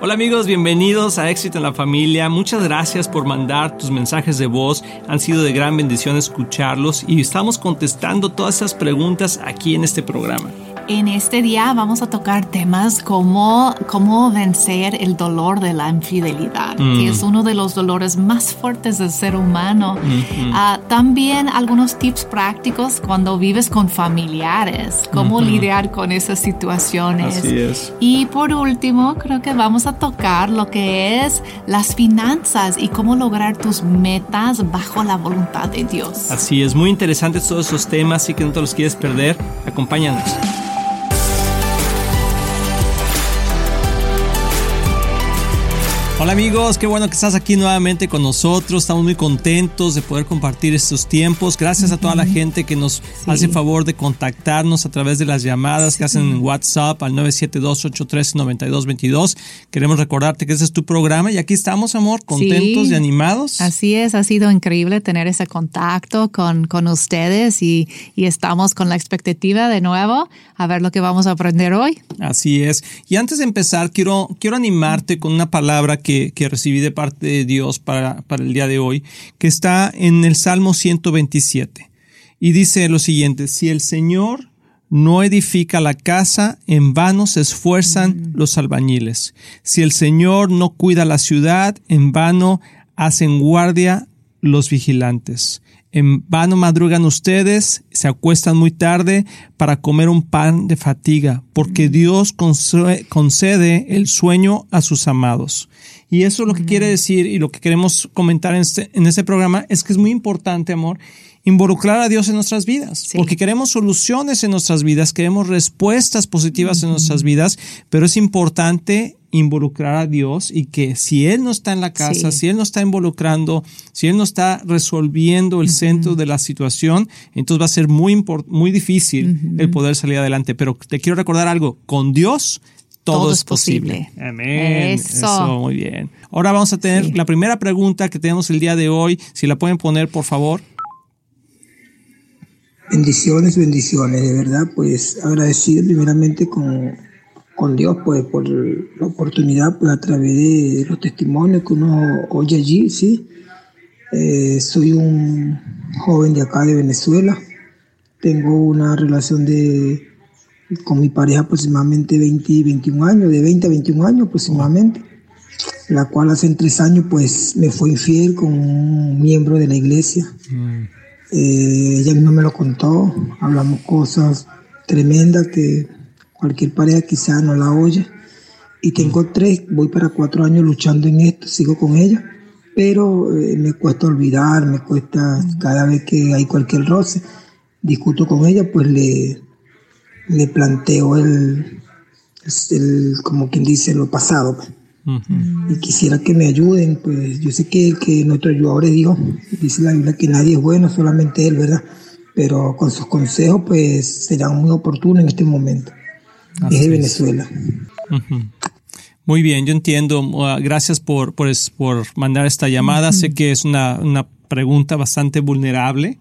Hola amigos, bienvenidos a Éxito en la Familia. Muchas gracias por mandar tus mensajes de voz. Han sido de gran bendición escucharlos y estamos contestando todas esas preguntas aquí en este programa. En este día vamos a tocar temas como cómo vencer el dolor de la infidelidad, que Mm. es uno de los dolores más fuertes del ser humano. Ujú. Ah, también algunos tips prácticos cuando vives con familiares, cómo Ujú. lidiar con esas situaciones. Así es. Y por último, creo que vamos a tocar lo que es las finanzas y cómo lograr tus metas bajo la voluntad de Dios. Así es, muy interesantes todos esos temas, así que no te los quieres perder. Acompáñanos. Hola amigos, qué bueno que estás aquí nuevamente con nosotros. Estamos muy contentos de poder compartir estos tiempos. Gracias a toda la gente que nos hace favor de contactarnos a través de las llamadas que hacen en WhatsApp al 972-813-9222. Queremos recordarte que ese es tu programa y aquí estamos, amor, contentos Sí. y animados. Así es, ha sido increíble tener ese contacto con, con ustedes y, y estamos con la expectativa de nuevo a ver lo que vamos a aprender hoy. Así es. Y antes de empezar, quiero, quiero animarte con una palabra que, que recibí de parte de Dios para, para el día de hoy, que está en el Salmo 127. Y dice lo siguiente, si el Señor no edifica la casa, en vano se esfuerzan los albañiles. Si el Señor no cuida la ciudad, en vano hacen guardia los vigilantes. En vano madrugan ustedes, se acuestan muy tarde para comer un pan de fatiga, porque Dios conce- concede el sueño a sus amados. Y eso lo que quiere decir y lo que queremos comentar en este, en este programa es que es muy importante, amor, involucrar a Dios en nuestras vidas, porque queremos soluciones en nuestras vidas, queremos respuestas positivas en nuestras vidas, pero es importante involucrar a Dios y que si Él no está en la casa, Sí. si Él no está involucrando, si Él no está resolviendo el centro de la situación, entonces va a ser muy, muy difícil el poder salir adelante. Pero te quiero recordar algo, con Dios todo, Todo es posible. posible. Amén. Eso. muy bien. Ahora vamos a tener Sí. la primera pregunta que tenemos el día de hoy. Si la pueden poner, por favor. Bendiciones, bendiciones, de verdad, pues agradecido primeramente con, con Dios pues por la oportunidad pues a través de los testimonios que uno oye allí, sí. Eh, soy un joven de acá de Venezuela, tengo una relación de con mi pareja aproximadamente 20, 21 años, de 20 a 21 años aproximadamente, la cual hace tres años pues me fue infiel con un miembro de la iglesia. Eh, ella misma me lo contó, hablamos cosas tremendas que cualquier pareja quizá no la oye. Y tengo tres, voy para cuatro años luchando en esto, sigo con ella, pero eh, me cuesta olvidar, me cuesta cada vez que hay cualquier roce, discuto con ella, pues le, le planteo el, el, como quien dice, lo pasado. pues y quisiera que me ayuden, pues yo sé que, que nuestro ayudador es Dios, dice la Biblia que nadie es bueno, solamente Él, ¿verdad? Pero con sus consejos, pues serán muy oportunos en este momento. Así es de. Venezuela. Muy bien, yo entiendo. Uh, gracias por, por, por mandar esta llamada. Sé que es una, una pregunta bastante vulnerable.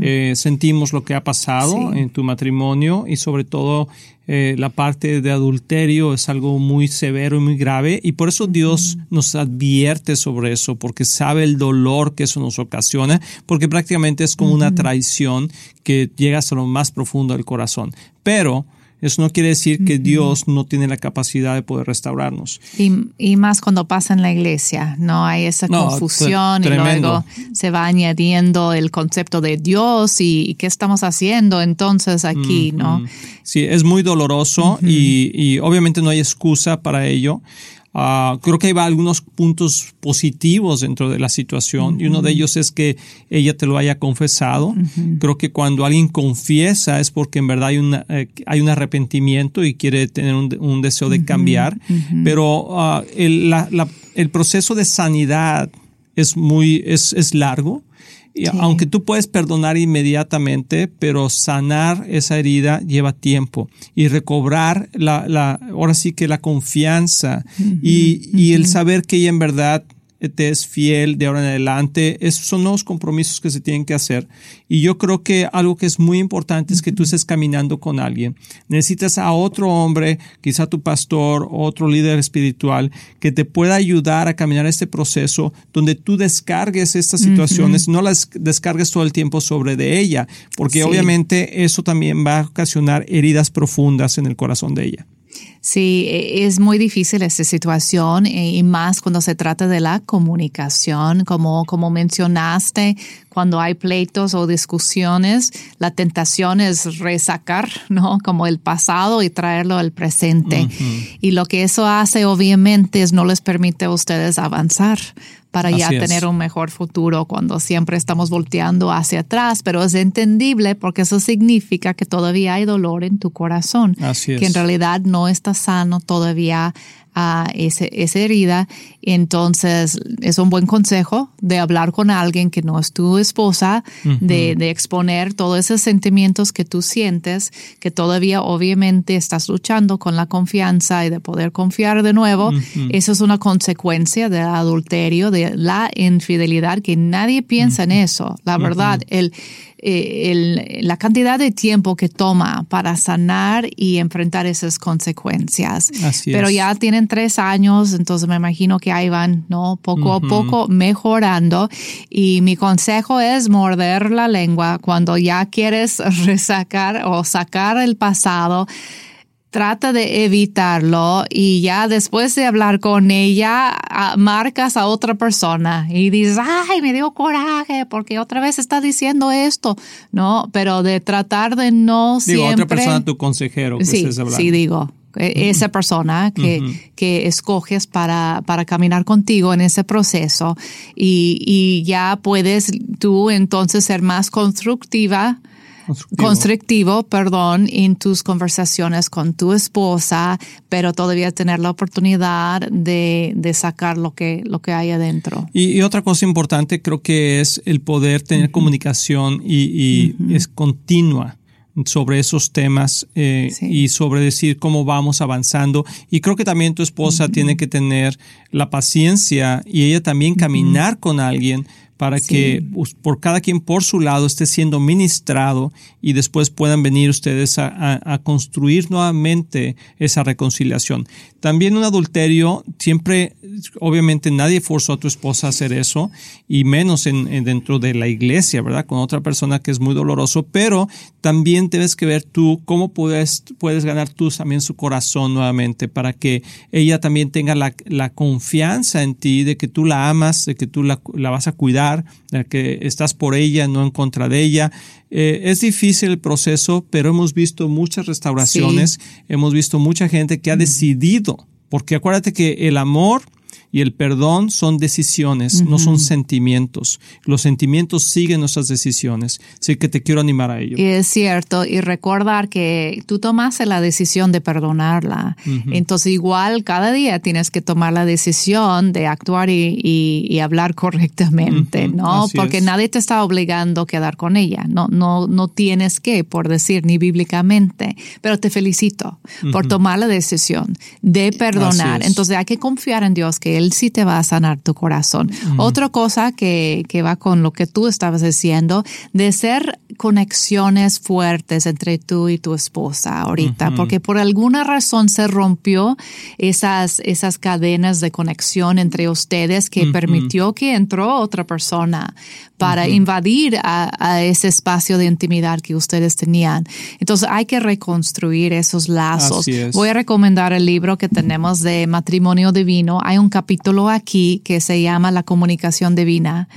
Eh, sentimos lo que ha pasado Sí. en tu matrimonio y sobre todo eh, la parte de adulterio es algo muy severo y muy grave y por eso Dios nos advierte sobre eso porque sabe el dolor que eso nos ocasiona porque prácticamente es como una traición que llega hasta lo más profundo del corazón. Pero eso no quiere decir que Dios no tiene la capacidad de poder restaurarnos. Y, y más cuando pasa en la iglesia, ¿no? Hay esa No, confusión y luego se va añadiendo el concepto de Dios y, y qué estamos haciendo entonces aquí, ¿no? Mm, Sí, es muy doloroso y, y obviamente no hay excusa para ello. Ah, creo que hay algunos puntos positivos dentro de la situación y uno de ellos es que ella te lo haya confesado. Creo que cuando alguien confiesa es porque en verdad hay, una, eh, hay un arrepentimiento y quiere tener un, un deseo de cambiar, pero ah, el, la- la- el proceso de sanidad es muy es, es largo. Y Aunque tú puedes perdonar inmediatamente, pero sanar esa herida lleva tiempo. Y recobrar la, la ahora sí que la confianza y, y el saber que ella en verdad te es fiel de ahora en adelante. Esos son los compromisos que se tienen que hacer. Y yo creo que algo que es muy importante es que tú estés caminando con alguien. Necesitas a otro hombre, quizá tu pastor, otro líder espiritual, que te pueda ayudar a caminar este proceso donde tú descargues estas situaciones, no las descargues todo el tiempo sobre de ella, porque obviamente eso también va a ocasionar heridas profundas en el corazón de ella. Sí, e, es muy difícil esta situación e, y más cuando se trata de la comunicación, como, como mencionaste, cuando hay pleitos o discusiones, la tentación es resacar, ¿no? Como el pasado y traerlo al presente. Y lo que eso hace, obviamente, es no les permite a ustedes avanzar para ya tener un mejor futuro cuando siempre estamos volteando hacia atrás, pero es entendible porque eso significa que todavía hay dolor en tu corazón, que en realidad no está sano todavía a ese, esa herida. Entonces, es un buen consejo de hablar con alguien que no es tu esposa, de, de, exponer todos esos sentimientos que tú sientes, que todavía obviamente estás luchando con la confianza y de poder confiar de nuevo. Eso es una consecuencia del adulterio, de la infidelidad, que nadie piensa en eso. La verdad, el eh, el, la cantidad de tiempo que toma para sanar y enfrentar esas consecuencias. Pero ya tienen tres años, entonces me imagino que ahí van, ¿no? Poco a poco mejorando. Y mi consejo es morder la lengua cuando ya quieres resacar o sacar el pasado trata de evitarlo y ya después de hablar con ella, marcas a otra persona y dices, ay, me dio coraje porque otra vez está diciendo esto, ¿no? Pero de tratar de no digo, siempre... otra persona, tu consejero. Que sí, sí, digo. E, esa persona que, que escoges para, para, caminar contigo en ese proceso y, y ya puedes tú entonces ser más constructiva constructivo. perdón, en tus conversaciones con tu esposa, pero todavía tener la oportunidad de, de sacar lo que, lo que hay adentro. Y, otra cosa importante creo que es el poder tener comunicación y, es continua sobre esos temas eh, y sobre decir cómo vamos avanzando. Y creo que también tu esposa tiene que tener la paciencia y ella también caminar con alguien para que por cada quien por su lado esté siendo ministrado y después puedan venir ustedes a, construir nuevamente esa reconciliación. También un adulterio, siempre, obviamente nadie forzó a tu esposa a hacer eso, y menos en, dentro de la iglesia, ¿verdad? Con otra persona que es muy doloroso, pero también debes que ver tú cómo puedes, puedes ganar tú también su corazón nuevamente para que ella también tenga la, confianza en ti de que tú la amas, de que tú la, la vas a cuidar que estás por ella, no en contra de ella. Eh, es difícil el proceso, pero hemos visto muchas restauraciones, hemos visto mucha gente que ha decidido, porque acuérdate que el amor y el perdón son decisiones, no son sentimientos. Los sentimientos siguen nuestras decisiones. Así que te quiero animar a ello. Y es cierto. Y recordar que tú tomaste la decisión de perdonarla. Entonces igual cada día tienes que tomar la decisión de actuar y, hablar correctamente, ¿no? Porque nadie te está obligando a quedar con ella. No, no, no tienes que, por decir, ni bíblicamente. Pero te felicito por tomar la decisión de perdonar. Entonces hay que confiar en Dios que Él él sí te va a sanar tu corazón. Otra cosa que, que va con lo que tú estabas diciendo, de ser conexiones fuertes entre tú y tu esposa ahorita, porque por alguna razón se rompió esas, esas cadenas de conexión entre ustedes que permitió que entró otra persona para invadir a, ese espacio de intimidad que ustedes tenían. Entonces hay que reconstruir esos lazos. Voy a recomendar el libro que tenemos de matrimonio divino. Hay un capítulo aquí que se llama La comunicación divina.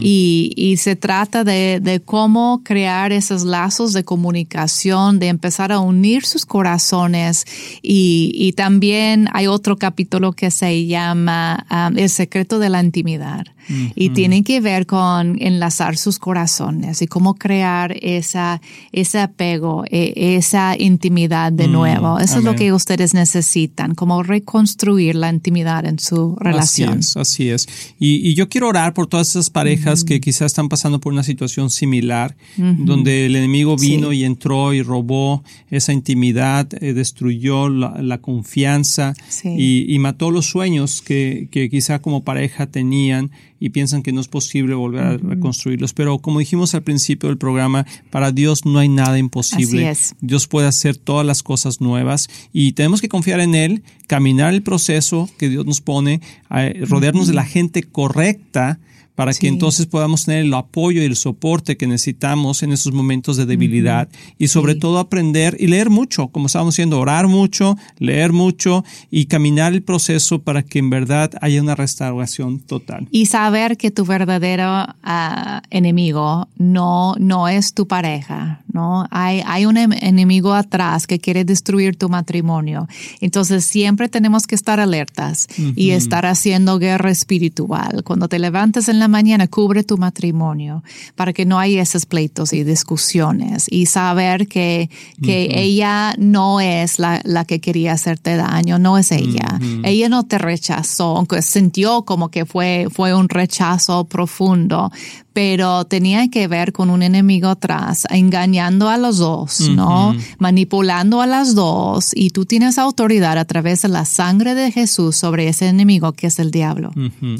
Y, y, se trata de, de, cómo crear esos lazos de comunicación, de empezar a unir sus corazones. Y, y también hay otro capítulo que se llama um, El secreto de la intimidad Y tiene que ver con enlazar sus corazones y cómo crear esa, ese apego, e, esa intimidad de mm, nuevo. Eso es lo que ustedes necesitan, como reconstruir la intimidad en su relación. Así es, así es. Y, yo quiero orar por todas esas parejas que quizás están pasando por una situación similar, donde el enemigo vino y entró y robó esa intimidad, eh, destruyó la, confianza y, mató los sueños que, que quizá como pareja tenían y piensan que no es posible volver a reconstruirlos. Pero como dijimos al principio del programa, para Dios no hay nada imposible. Dios puede hacer todas las cosas nuevas y tenemos que confiar en Él, caminar el proceso que Dios nos pone, rodearnos de la gente correcta para que entonces podamos tener el apoyo y el soporte que necesitamos en esos momentos de debilidad y sobre todo aprender y leer mucho, como estábamos diciendo, orar mucho, leer mucho y caminar el proceso para que en verdad haya una restauración total. Y saber que tu verdadero ah, enemigo no, no es tu pareja, ¿no? Hay, hay un em, enemigo atrás que quiere destruir tu matrimonio. Entonces siempre tenemos que estar alertas y estar haciendo guerra espiritual. Cuando te levantes en la mañana, cubre tu matrimonio para que no haya esos pleitos y discusiones y saber que, que ella no es la, la, que quería hacerte daño, no es ella. Ella no te rechazó, aunque sintió como que fue, fue un rechazo profundo, pero tenía que ver con un enemigo atrás, engañando a los dos, ¿no? Manipulando a las dos y tú tienes autoridad a través de la sangre de Jesús sobre ese enemigo que es el diablo.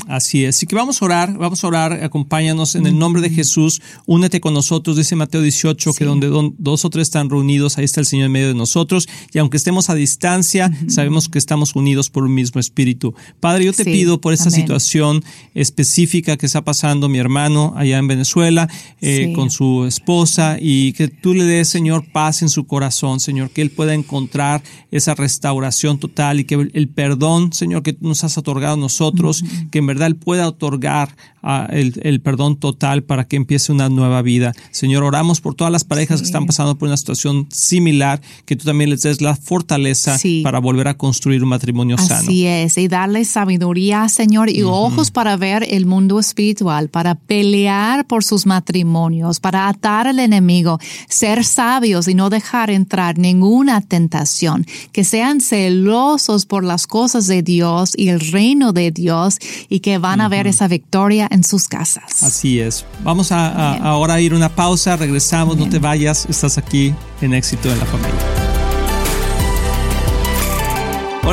Así es. Así que vamos a orar, vamos a orar, acompáñanos en el nombre de Jesús, únete con nosotros, dice Mateo 18, que donde dos o tres están reunidos, ahí está el Señor en medio de nosotros y aunque estemos a distancia, sabemos que estamos unidos por un mismo espíritu. Padre, yo te pido por esta situación específica que está pasando mi hermano, allá en Venezuela eh, con su esposa y que tú le des, Señor, paz en su corazón, Señor, que él pueda encontrar esa restauración total y que el perdón, Señor, que tú nos has otorgado a nosotros, que en verdad él pueda otorgar el, perdón total para que empiece una nueva vida. Señor, oramos por todas las parejas que están pasando por una situación similar, que tú también les des la fortaleza para volver a construir un matrimonio sano. Así es, y darle sabiduría, Señor, y ojos para ver el mundo espiritual, para pelear por sus matrimonios, para atar al enemigo, ser sabios y no dejar entrar ninguna tentación, que sean celosos por las cosas de Dios y el reino de Dios y que van a ver esa victoria en sus casas. Así es. Vamos a, ahora a ir una pausa, regresamos, no te vayas, estás aquí en éxito en la familia.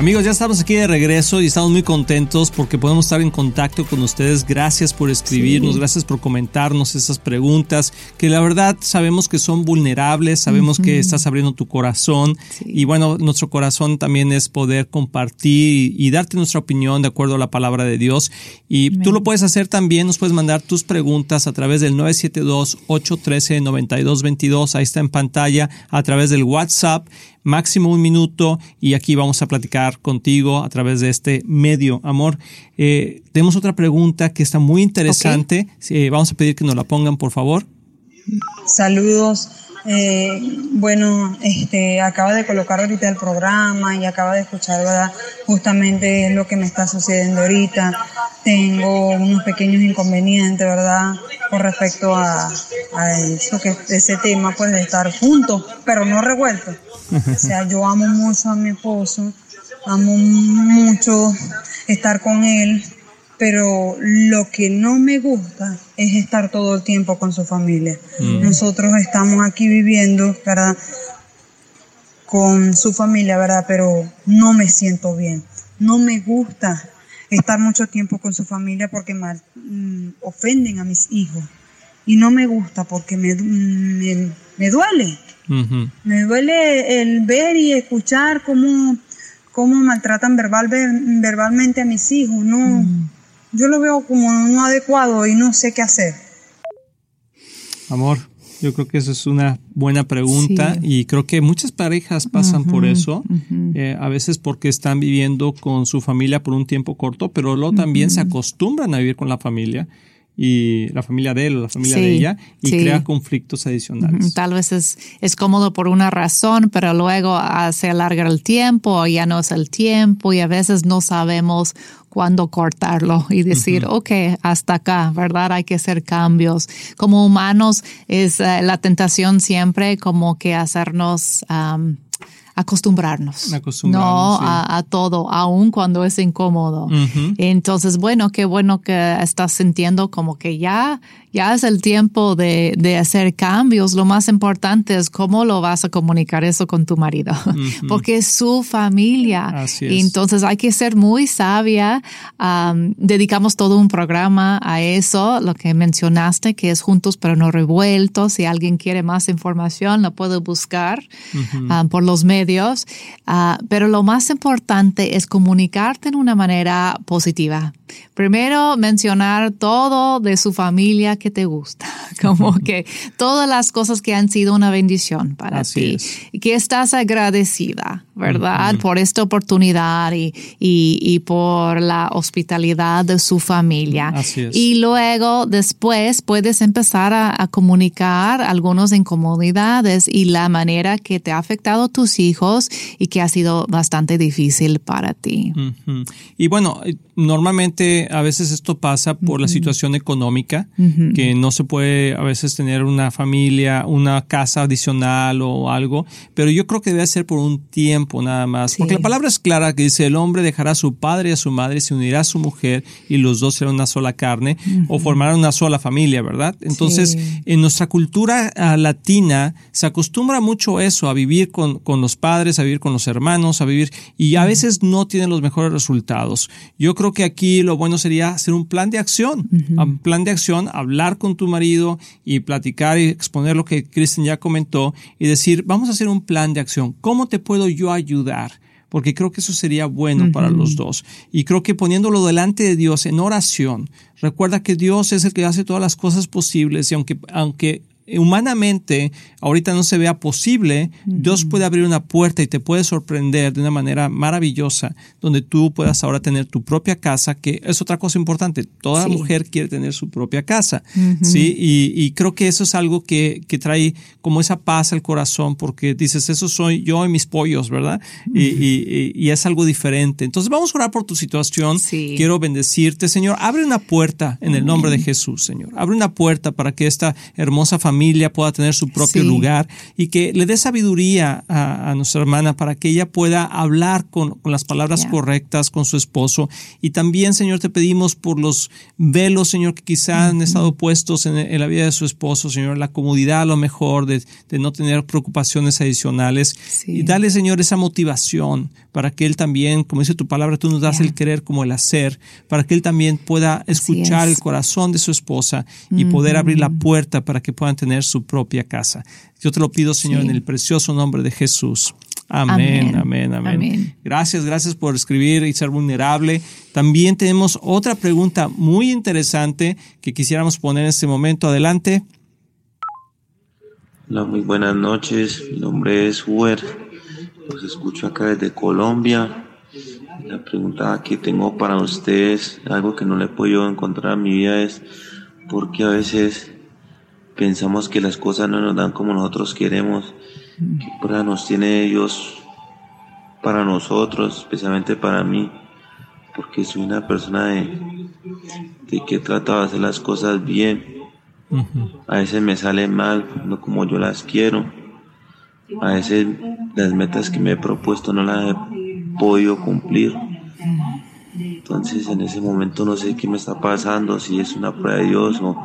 Amigos, ya estamos aquí de regreso y estamos muy contentos porque podemos estar en contacto con ustedes. Gracias por escribirnos, gracias por comentarnos esas preguntas que la verdad sabemos que son vulnerables, sabemos que estás abriendo tu corazón y bueno, nuestro corazón también es poder compartir y, darte nuestra opinión de acuerdo a la palabra de Dios. Y tú lo puedes hacer también, nos puedes mandar tus preguntas a través del 972-813-9222, ahí está en pantalla, a través del WhatsApp máximo un minuto y aquí vamos a platicar contigo a través de este medio, amor. Eh, tenemos otra pregunta que está muy interesante. Eh, vamos a pedir que nos la pongan, por favor. Saludos. Eh, bueno, este, acaba de colocar ahorita el programa y acaba de escuchar, ¿verdad? Justamente lo que me está sucediendo ahorita. Tengo unos pequeños inconvenientes, ¿verdad? Con respecto a, eso, que ese tema, pues, de estar juntos, pero no revueltos. O sea, yo amo mucho a mi esposo, amo mucho estar con él, pero lo que no me gusta es estar todo el tiempo con su familia. Mm. Nosotros estamos aquí viviendo, ¿verdad? Con su familia, ¿verdad? Pero no me siento bien. No me gusta estar mucho tiempo con su familia porque mal, mm, ofenden a mis hijos. Y no me gusta porque me, me, me duele. Me duele el ver y escuchar cómo, cómo maltratan verbal, ver- verbalmente a mis hijos. No, yo lo veo como no adecuado y no sé qué hacer. Amor, yo creo que eso es una buena pregunta Sí. y creo que muchas parejas pasan por eso, eh, a veces porque están viviendo con su familia por un tiempo corto, pero luego también se acostumbran a vivir con la familia y la familia de él o la familia Sí, de ella y sí. crea conflictos adicionales. Tal vez es, es cómodo por una razón, pero luego ah, se alarga el tiempo ya no es el tiempo y a veces no sabemos cuándo cortarlo y decir, ok, hasta acá, ¿verdad? Hay que hacer cambios. Como humanos es eh, la tentación siempre como que hacernos... acostumbrarnos, Acostumbrarnos, no sí. a, a todo, aun cuando es incómodo. Ujú. Entonces, bueno, qué bueno que estás sintiendo como que ya, ya es el tiempo de, de hacer cambios. Lo más importante es cómo lo vas a comunicar eso con tu marido, porque es su familia. Así es. Entonces hay que ser muy sabia. Am, dedicamos todo un programa a eso, lo que mencionaste, que es juntos pero no revueltos. Si alguien quiere más información, lo puede buscar ah, por los medios. Ah, pero lo más importante es comunicarte en una manera positiva. Primero, mencionar todo de su familia que te gusta, como que todas las cosas que han sido una bendición para Así ti es. y que estás agradecida, ¿verdad? Por esta oportunidad y, y, y por la hospitalidad de su familia. Así es. Y luego, después, puedes empezar a, a comunicar algunas incomodidades y la manera que te ha afectado tus hijos y que ha sido bastante difícil para ti. Y bueno, eh, normalmente a veces esto pasa por la situación económica, que no se puede a veces tener una familia, una casa adicional o algo, pero yo creo que debe ser por un tiempo nada más, Sí. porque la palabra es clara que dice el hombre dejará a su padre y a su madre y se unirá a su mujer y los dos serán una sola carne o formarán una sola familia, ¿verdad? Entonces, Sí. en nuestra cultura ah, latina se acostumbra mucho eso, a vivir con, con los padres, a vivir con los hermanos, a vivir, y a veces no tienen los mejores resultados. Yo creo que aquí lo bueno sería hacer un plan de acción, un plan de acción, hablar con tu marido y platicar y exponer lo que Kristen ya comentó y decir, vamos a hacer un plan de acción. ¿Cómo te puedo yo ayudar? porque creo que eso sería bueno para los dos. Y creo que poniéndolo delante de Dios en oración, recuerda que Dios es el que hace todas las cosas posibles y aunque, aunque humanamente ahorita no se vea posible, Dios puede abrir una puerta y te puede sorprender de una manera maravillosa, donde tú puedas ahora tener tu propia casa, que es otra cosa importante. Toda Sí. mujer quiere tener su propia casa, ¿sí? Y, y creo que eso es algo que, que trae como esa paz al corazón, porque dices, eso soy yo y mis pollos, ¿verdad? Y, y- y- y es algo diferente. Entonces vamos a orar por tu situación. Sí. Quiero bendecirte, Señor. Abre una puerta en el nombre de Jesús, Señor. Abre una puerta para que esta hermosa familia pueda tener su propio Sí. lugar y que le dé sabiduría a, a nuestra hermana para que ella pueda hablar con, con las palabras Ya. correctas con su esposo. Y también, Señor, te pedimos por los velos, Señor, que quizá han estado puestos en, en la vida de su esposo, Señor, la comodidad a lo mejor de, de no tener preocupaciones adicionales. Sí. Y dale, Señor, esa motivación para que él también, como dice tu palabra, tú nos das el querer como el hacer, para que él también pueda escuchar es. el corazón de su esposa y poder abrir la puerta para que puedan tener su propia casa. Yo te lo pido, Señor, Sí. en el precioso nombre de Jesús. Amén, amén, Amén. amén, Amén. Gracias, gracias por escribir y ser vulnerable. También tenemos otra pregunta muy interesante que quisiéramos poner en este momento. Adelante. Hola, muy buenas noches. Mi nombre es Huer. Los escucho acá desde Colombia. La pregunta que tengo para ustedes, algo que no le he podido encontrar en mi vida es por qué a veces pensamos que las cosas no nos dan como nosotros queremos, qué prueba nos tiene Dios para nosotros, especialmente para mí, porque soy una persona de, de que trata de hacer las cosas bien, a veces me sale mal, no como yo las quiero. A veces las metas que me he propuesto no las he podido cumplir. Entonces en ese momento no sé qué me está pasando, si es una prueba de Dios o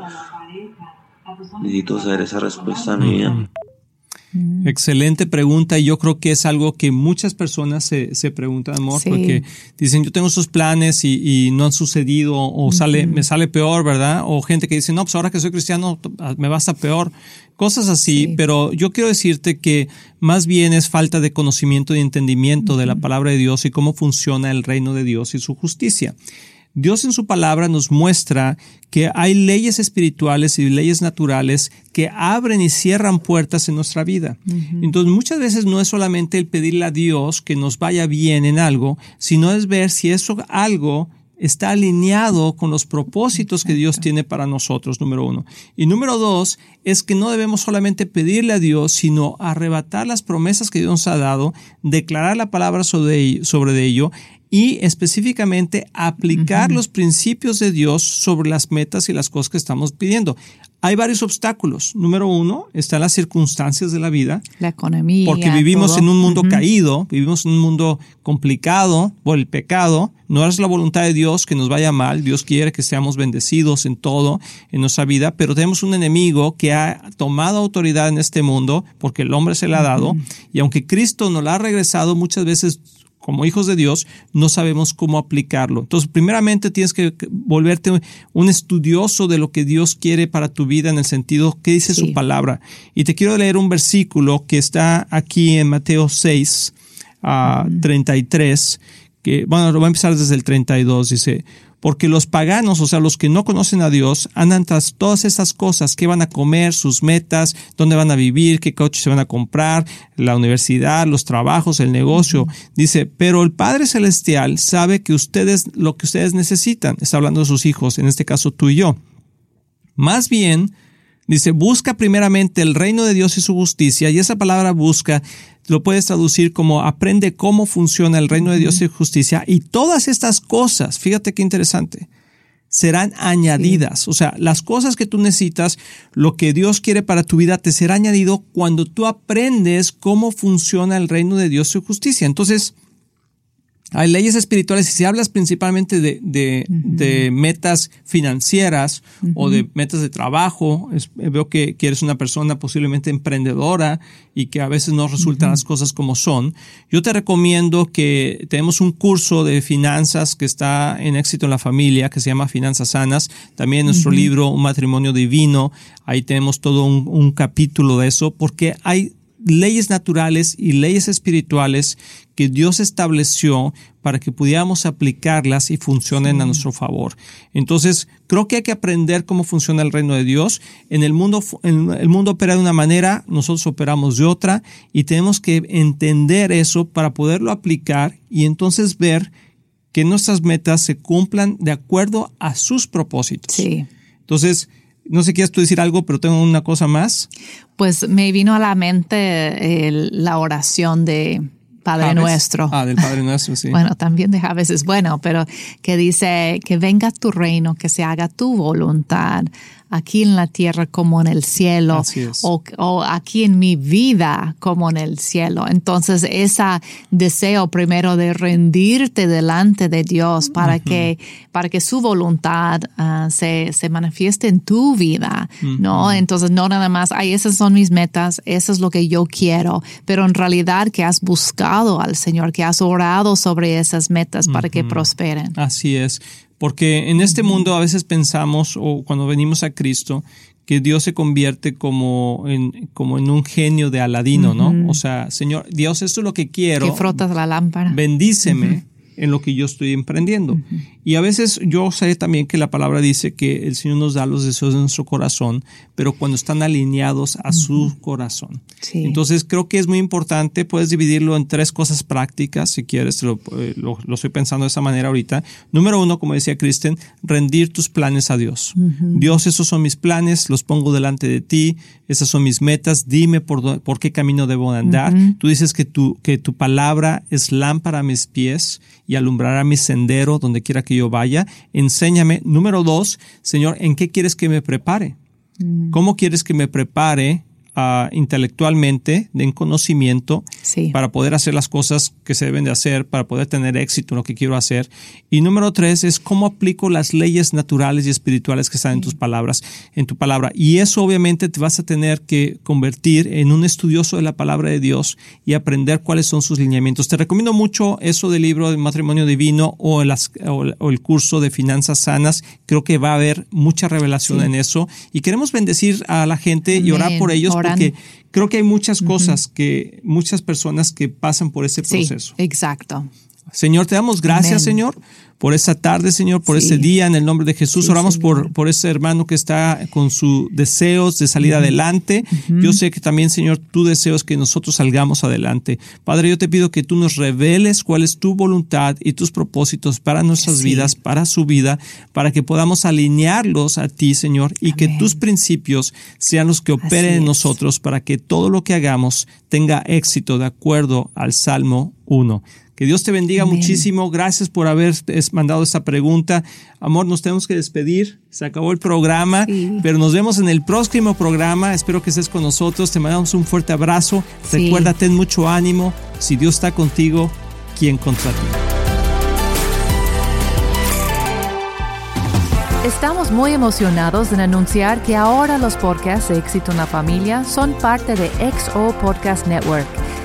necesito saber esa respuesta a mi vida. Mm. Excelente pregunta y yo creo que es algo que muchas personas se, se preguntan, amor, porque dicen yo tengo esos planes y, no han sucedido o sale, me sale peor, ¿verdad? O gente que dice, no, pues ahora que soy cristiano me va a estar peor. Cosas así, pero yo quiero decirte que más bien es falta de conocimiento y entendimiento de la palabra de Dios y cómo funciona el reino de Dios y su justicia. Dios en su palabra nos muestra que hay leyes espirituales y leyes naturales que abren y cierran puertas en nuestra vida. Entonces muchas veces no es solamente el pedirle a Dios que nos vaya bien en algo, sino es ver si eso algo está alineado con los propósitos que Dios tiene para nosotros, número uno. Y número dos, es que no debemos solamente pedirle a Dios, sino arrebatar las promesas que Dios nos ha dado, declarar la palabra sobre, sobre ello y específicamente aplicar los principios de Dios sobre las metas y las cosas que estamos pidiendo. Hay varios obstáculos. Número uno, están las circunstancias de la vida. La economía. Porque vivimos en un mundo caído, vivimos en un mundo complicado por el pecado. No es la voluntad de Dios que nos vaya mal. Dios quiere que seamos bendecidos en todo, en nuestra vida. Pero tenemos un enemigo que ha tomado autoridad en este mundo porque el hombre se le ha dado. Y aunque Cristo nos la ha regresado, muchas veces como hijos de Dios, no sabemos cómo aplicarlo. Entonces, primeramente tienes que volverte un estudioso de lo que Dios quiere para tu vida en el sentido que dice su palabra. Y te quiero leer un versículo que está aquí en Mateo 6, a 33, que, bueno, lo voy a empezar desde el 32, dice, porque los paganos, o sea, los que no conocen a Dios, andan tras todas esas cosas, qué van a comer, sus metas, dónde van a vivir, qué coche se van a comprar, la universidad, los trabajos, el negocio. Dice, pero el Padre Celestial sabe que ustedes, lo que ustedes necesitan, está hablando de sus hijos, en este caso tú y yo. Más bien, Dice, busca primeramente el reino de Dios y su justicia, y esa palabra busca lo puedes traducir como aprende cómo funciona el reino de Dios y justicia, y todas estas cosas, fíjate qué interesante, serán añadidas. O sea, las cosas que tú necesitas, lo que Dios quiere para tu vida, te será añadido cuando tú aprendes cómo funciona el reino de Dios y su justicia. Entonces, hay leyes espirituales y si hablas principalmente de, de, metas financieras o de metas de trabajo, veo que, eres una persona posiblemente emprendedora y que a veces no resultan las cosas como son. Yo te recomiendo que tenemos un curso de finanzas que está en éxito en la familia, que se llama Finanzas Sanas. También nuestro libro Un matrimonio divino, ahí tenemos todo un, un capítulo de eso, porque hay leyes naturales y leyes espirituales que Dios estableció para que pudiéramos aplicarlas y funcionen a nuestro favor. Entonces, creo que hay que aprender cómo funciona el reino de Dios. En el mundo, el mundo opera de una manera, nosotros operamos de otra y tenemos que entender eso para poderlo aplicar y entonces ver que nuestras metas se cumplan de acuerdo a sus propósitos. Sí. Entonces, no sé, ¿quieres tú decir algo, pero tengo una cosa más? Pues me vino a la mente la oración de Padre Nuestro. Ah, del Padre Nuestro, sí. bueno, también de Javes es bueno, pero que dice que venga tu reino, que se haga tu voluntad, aquí en la tierra como en el cielo, o, aquí en mi vida como en el cielo. Entonces, ese deseo primero de rendirte delante de Dios para, que, para que su voluntad ah, se, se, manifieste en tu vida, ¿no? Entonces, no nada más, ay, esas son mis metas, eso es lo que yo quiero, pero en realidad que has buscado al Señor, que has orado sobre esas metas para que prosperen. Así es. Porque en este mundo a veces pensamos, o cuando venimos a Cristo, que Dios se convierte como en, como en un genio de Aladino, ¿no? O sea, Señor, Dios, esto es lo que quiero. Que frotas la lámpara. Bendíceme en lo que yo estoy emprendiendo. Y a veces yo sé también que la palabra dice que el Señor nos da los deseos de nuestro corazón, pero cuando están alineados a su corazón. Entonces creo que es muy importante, puedes dividirlo en tres cosas prácticas, si quieres, lo, eh, lo, estoy pensando de esa manera ahorita. Número uno, como decía Kristen, rendir tus planes a Dios. Dios, esos son mis planes, los pongo delante de ti, esas son mis metas, dime por, por qué camino debo andar. Tú dices que tu, que tu palabra es lámpara a mis pies y alumbrará mi sendero donde quiera que yo vaya. Enséñame. Número dos, Señor, ¿en qué quieres que me prepare? Mm. ¿Cómo quieres que me prepare uh, intelectualmente, en conocimiento, Sí. para poder hacer las cosas que se deben de hacer, para poder tener éxito en lo que quiero hacer. Y número tres es cómo aplico las leyes naturales y espirituales que están en tus palabras, en tu palabra. Y eso obviamente te vas a tener que convertir en un estudioso de la palabra de Dios y aprender cuáles son sus lineamientos. Te recomiendo mucho eso del libro de matrimonio divino o, las, o, el curso de finanzas sanas. Creo que va a haber mucha revelación Sí. en eso. Y queremos bendecir a la gente y orar por ellos. Porque creo que hay muchas cosas que, muchas personas que pasan por ese Sí, proceso. exacto. Señor, te damos gracias, Amén. Señor, por esta tarde, Señor, por Sí. este día, en el nombre de Jesús. Sí, Oramos por, Señor. por ese hermano que está con sus deseos de salir adelante. Yo sé que también, Señor, tu deseo es que nosotros salgamos adelante. Padre, yo te pido que tú nos reveles cuál es tu voluntad y tus propósitos para nuestras Sí. vidas, para su vida, para que podamos alinearlos a ti, Señor, y que tus principios sean los que operen en nosotros para que todo lo que hagamos tenga éxito de acuerdo al Salmo 1. Que Dios te bendiga Amén. muchísimo. Gracias por haber mandado esta pregunta. Amor, nos tenemos que despedir. Se acabó el programa, Sí. pero nos vemos en el próximo programa. Espero que estés con nosotros. Te mandamos un fuerte abrazo. Sí. Recuerda, ten mucho ánimo. Si Dios está contigo, ¿quién contra ti? Estamos muy emocionados en anunciar que ahora los podcasts de Éxito en la Familia son parte de XO Podcast Network,